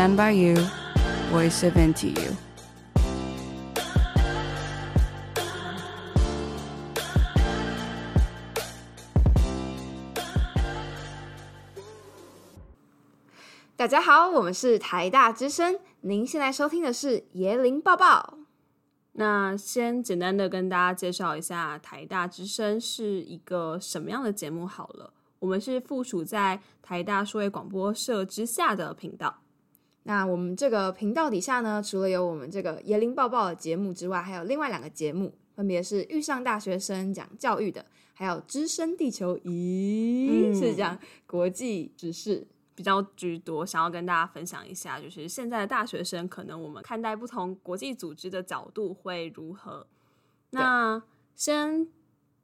Stand by you, voice of NTU。大家好，我们是台大之声。您现在收听的是椰林抱抱。那先简单的跟大家介绍一下台大之声是一个什么样的节目好了。我们是附属在台大数位广播社之下的频道。那我们这个频道底下呢，除了有我们这个椰林抱抱的节目之外，还有另外两个节目，分别是遇上大学生讲教育的，还有资深地球仪、嗯、是讲国际时事。比较居多，想要跟大家分享一下，就是现在的大学生，可能我们看待不同国际组织的角度会如何？那先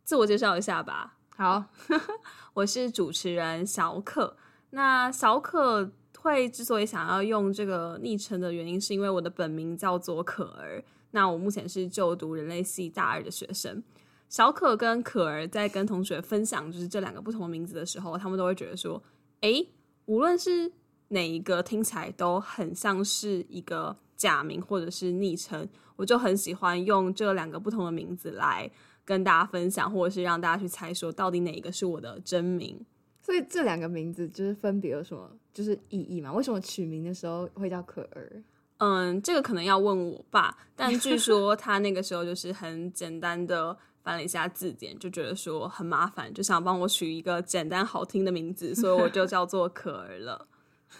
自我介绍一下吧。好，我是主持人小可。那小可会之所以想要用这个昵称的原因，是因为我的本名叫做可儿。那我目前是就读人类系大二的学生。小可跟可儿在跟同学分享就是这两个不同的名字的时候，他们都会觉得说，诶。无论是哪一个，听起来都很像是一个假名或者是昵称，我就很喜欢用这两个不同的名字来跟大家分享，或者是让大家去猜说到底哪一个是我的真名。所以这两个名字就是分别有什么就是意义嘛？为什么取名的时候会叫可儿？嗯，这个可能要问我爸，但据 说他那个时候就是很简单的。翻了一下字典，就觉得说很麻烦，就想帮我取一个简单好听的名字，所以我就叫做 可儿了。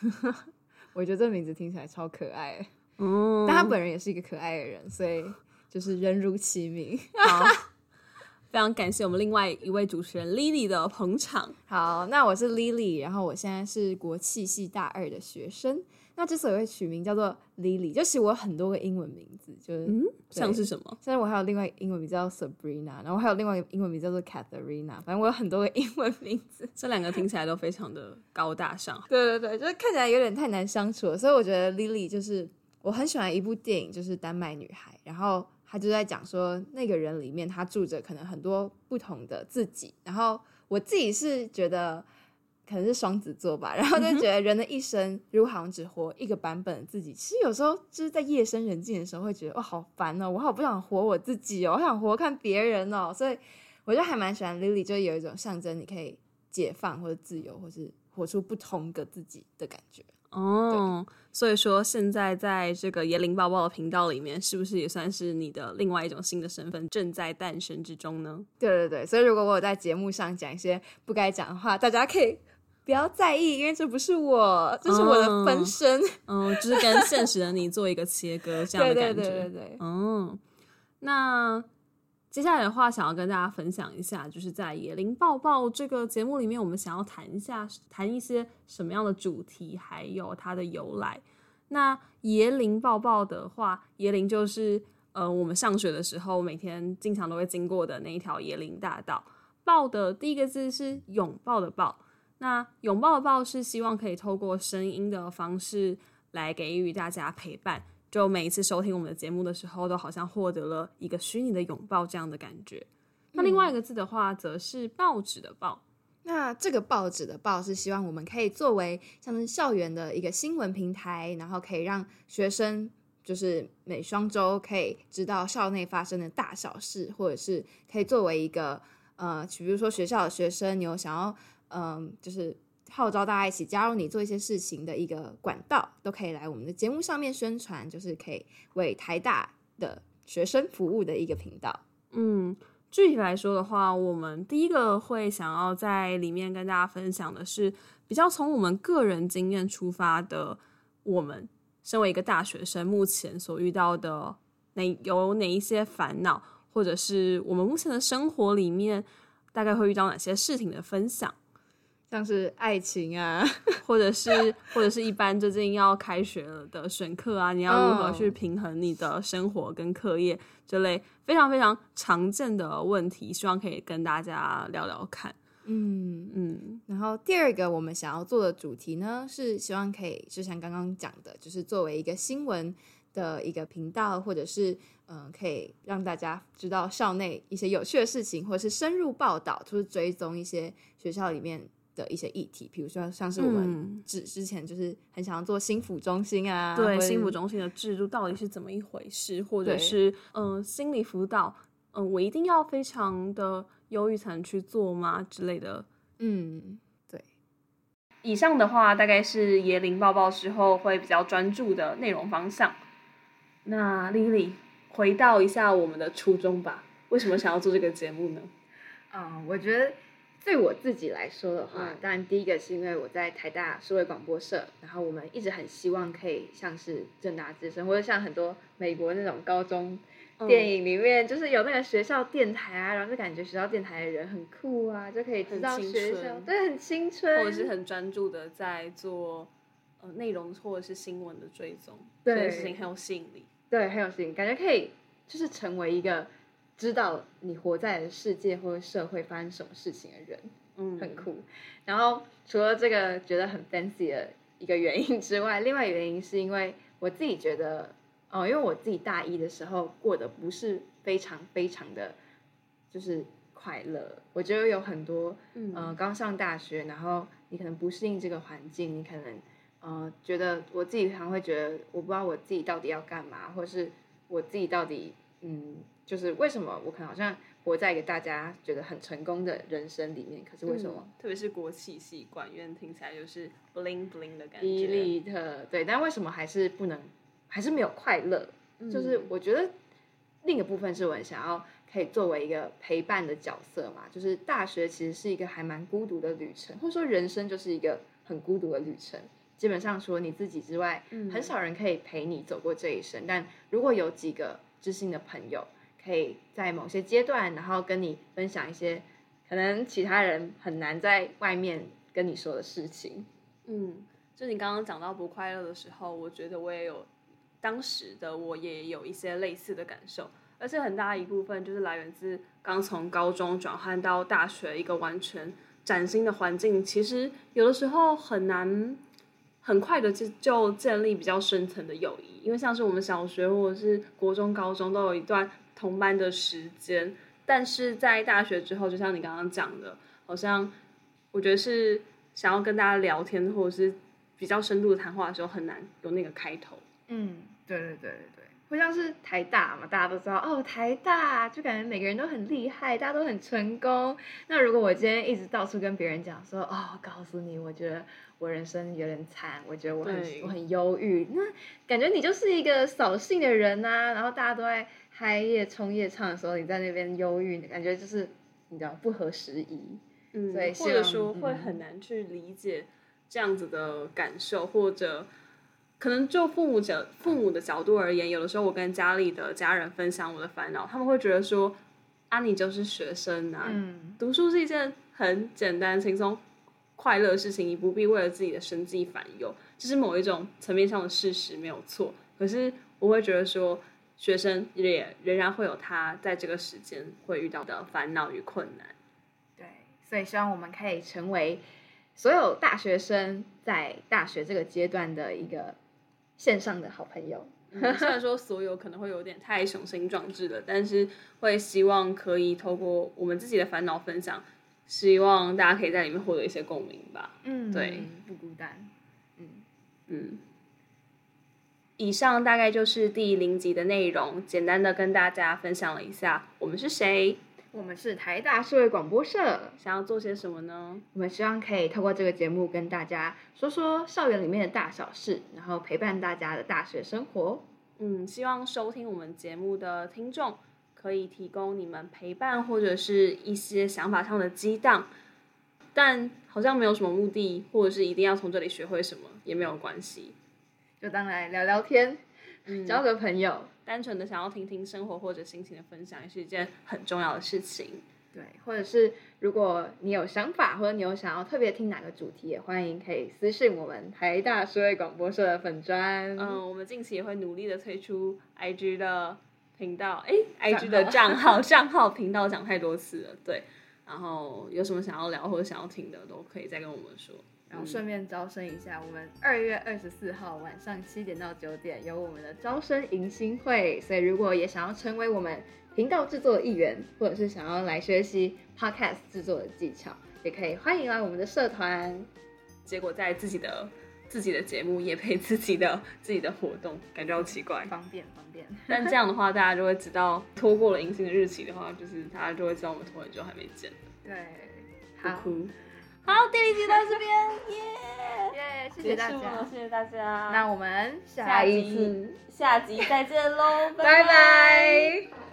我觉得这名字听起来超可爱，嗯，但他本人也是一个可爱的人，所以就是人如其名。好，非常感谢我们另外一位主持人 Lily 的捧场。好，那我是 Lily，然后我现在是国企系大二的学生。那之所以会取名叫做 Lily，就其实我有很多个英文名字，就是嗯，像是什么？现在我还有另外英文名叫 Sabrina，然后还有另外一个英文名叫做 Catharina，反正我有很多个英文名字，这两个听起来都非常的高大上。对对对，就是看起来有点太难相处了，所以我觉得 Lily 就是我很喜欢一部电影，就是《丹麦女孩》，然后她就在讲说那个人里面他住着可能很多不同的自己，然后我自己是觉得。可能是双子座吧，然后就觉得人的一生如果好像只活一个版本的自己，其实有时候就是在夜深人静的时候会觉得哇好烦哦，我好不想活我自己哦，我想活看别人哦，所以我就还蛮喜欢 Lily，就有一种象征你可以解放或者自由，或是活出不同的自己的感觉哦。所以说现在在这个椰林抱报的频道里面，是不是也算是你的另外一种新的身份正在诞生之中呢？对对对，所以如果我有在节目上讲一些不该讲的话，大家可以。不要在意，因为这不是我，这是我的分身。嗯，嗯，就是跟现实的你做一个切割，这样的感觉。对对对对对。嗯，那接下来的话，想要跟大家分享一下，就是在椰林抱抱这个节目里面，我们想要谈一下，谈一些什么样的主题，还有它的由来。那椰林抱抱的话，椰林就是呃，我们上学的时候每天经常都会经过的那一条椰林大道。抱的第一个字是拥抱的抱。那拥抱的抱是希望可以透过声音的方式来给予大家陪伴，就每一次收听我们的节目的时候，都好像获得了一个虚拟的拥抱这样的感觉。那另外一个字的话，则是报纸的报。那这个报纸的报是希望我们可以作为像是校园的一个新闻平台，然后可以让学生就是每双周可以知道校内发生的大小事，或者是可以作为一个呃，比如说学校的学生，你有想要。嗯，就是号召大家一起加入你做一些事情的一个管道，都可以来我们的节目上面宣传，就是可以为台大的学生服务的一个频道。嗯，具体来说的话，我们第一个会想要在里面跟大家分享的是比较从我们个人经验出发的，我们身为一个大学生，目前所遇到的哪有哪一些烦恼，或者是我们目前的生活里面大概会遇到哪些事情的分享。像是爱情啊，或者是或者是一般最近要开学了的选课啊，你要如何去平衡你的生活跟课业这类非常非常常见的问题，希望可以跟大家聊聊看。嗯嗯。然后第二个我们想要做的主题呢，是希望可以就像刚刚讲的，就是作为一个新闻的一个频道，或者是嗯、呃，可以让大家知道校内一些有趣的事情，或者是深入报道，就是追踪一些学校里面。的一些议题，比如说像是我们之之前就是很想要做心辅中心啊，嗯、对心辅中心的制度到底是怎么一回事，或者是嗯、呃、心理辅导，嗯、呃、我一定要非常的忧郁才能去做吗之类的，嗯，对。以上的话大概是椰林抱抱之后会比较专注的内容方向。那 Lily 回到一下我们的初衷吧，为什么想要做这个节目呢？嗯，我觉得对我自己来说的话，当然第一个是因为我在台大数位广播社，然后我们一直很希望可以像是正大之声，或者像很多美国那种高中电影里面，就是有那个学校电台啊，然后就感觉学校电台的人很酷啊，就可以知道学校，对，很青春，或者是很专注的在做呃内容或者是新闻的追踪，对，这件事情很有吸引力，对，很有吸引力，感觉可以就是成为一个。知道你活在的世界或者社会发生什么事情的人，嗯，很酷。然后除了这个觉得很 fancy 的一个原因之外，另外一个原因是因为我自己觉得，哦，因为我自己大一的时候过得不是非常非常的，就是快乐。我觉得有很多，嗯、呃，刚上大学，然后你可能不适应这个环境，你可能，呃，觉得我自己常会觉得，我不知道我自己到底要干嘛，或是我自己到底，嗯。就是为什么我可能好像活在一个大家觉得很成功的人生里面，可是为什么？嗯、特别是国企系管院听起来就是 bling bling 的感觉。elite 对，但为什么还是不能，还是没有快乐？嗯、就是我觉得另一个部分是我很想要可以作为一个陪伴的角色嘛。就是大学其实是一个还蛮孤独的旅程，或者说人生就是一个很孤独的旅程。基本上除了你自己之外，嗯、很少人可以陪你走过这一生。但如果有几个知心的朋友，可以在某些阶段，然后跟你分享一些可能其他人很难在外面跟你说的事情。嗯，就你刚刚讲到不快乐的时候，我觉得我也有，当时的我也有一些类似的感受，而且很大一部分就是来源自刚从高中转换到大学一个完全崭新的环境，其实有的时候很难很快的就就建立比较深层的友谊，因为像是我们小学或者是国中、高中都有一段。同班的时间，但是在大学之后，就像你刚刚讲的，好像我觉得是想要跟大家聊天，或者是比较深度的谈话的时候，很难有那个开头。嗯，对对对对对，会像是台大嘛，大家都知道哦，台大就感觉每个人都很厉害，大家都很成功。那如果我今天一直到处跟别人讲说，哦，告诉你，我觉得我人生有点惨，我觉得我很对我很忧郁，那感觉你就是一个扫兴的人呐、啊，然后大家都在。嗨夜冲夜唱的时候，你在那边忧郁，感觉就是你知道不合时宜，嗯，所以或者说会很难去理解这样子的感受，嗯、或者可能就父母角父母的角度而言，有的时候我跟家里的家人分享我的烦恼，他们会觉得说啊，你就是学生啊，嗯、读书是一件很简单、轻松、快乐的事情，你不必为了自己的生计烦忧，这是某一种层面上的事实，没有错。可是我会觉得说。学生也仍然会有他在这个时间会遇到的烦恼与困难，对，所以希望我们可以成为所有大学生在大学这个阶段的一个线上的好朋友。嗯，虽然说所有可能会有点太雄心壮志了，但是会希望可以透过我们自己的烦恼分享，希望大家可以在里面获得一些共鸣吧。嗯，对，不孤单。嗯嗯。以上大概就是第零集的内容，简单的跟大家分享了一下我们是谁。我们是台大社会广播社，想要做些什么呢？我们希望可以透过这个节目跟大家说说校园里面的大小事，然后陪伴大家的大学生活。嗯，希望收听我们节目的听众可以提供你们陪伴或者是一些想法上的激荡，但好像没有什么目的，或者是一定要从这里学会什么也没有关系。就当来聊聊天，嗯、交个朋友，单纯的想要听听生活或者心情的分享，也是一件很重要的事情。对，或者是如果你有想法，或者你有想要特别听哪个主题，也欢迎可以私信我们台大数位广播社的粉专。嗯，我们近期也会努力的推出 IG 的频道，哎，IG 的账号账号频道讲太多次了，对。然后有什么想要聊或者想要听的，都可以再跟我们说。然后顺便招生一下，我们二月二十四号晚上七点到九点有我们的招生迎新会，所以如果也想要成为我们频道制作的一员，或者是想要来学习 podcast 制作的技巧，也可以欢迎来我们的社团。结果在自己的自己的节目也配自己的自己的活动，感觉好奇怪。方便方便，但这样的话，大家就会知道拖过了迎新的日期的话，就是大家就会知道我们拖很久还没见。对，好，好，第一集到这边，耶耶，谢谢大家，谢谢大家。那我们下一次下集再见喽，拜拜。